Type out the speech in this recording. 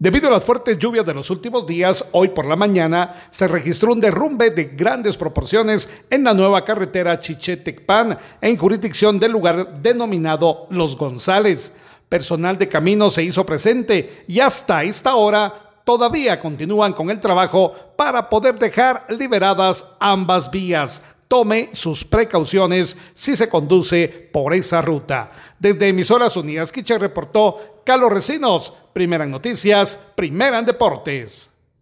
Debido a las fuertes lluvias de los últimos días, hoy por la mañana se registró un derrumbe de grandes proporciones en la nueva carretera Chichetecpan, en jurisdicción del lugar denominado Los González. Personal de camino se hizo presente y hasta esta hora todavía continúan con el trabajo para poder dejar liberadas ambas vías. Tome sus precauciones si se conduce por esa ruta. Desde Emisoras Unidas Quiche reportó Carlos Recinos, primera noticias, primera en deportes.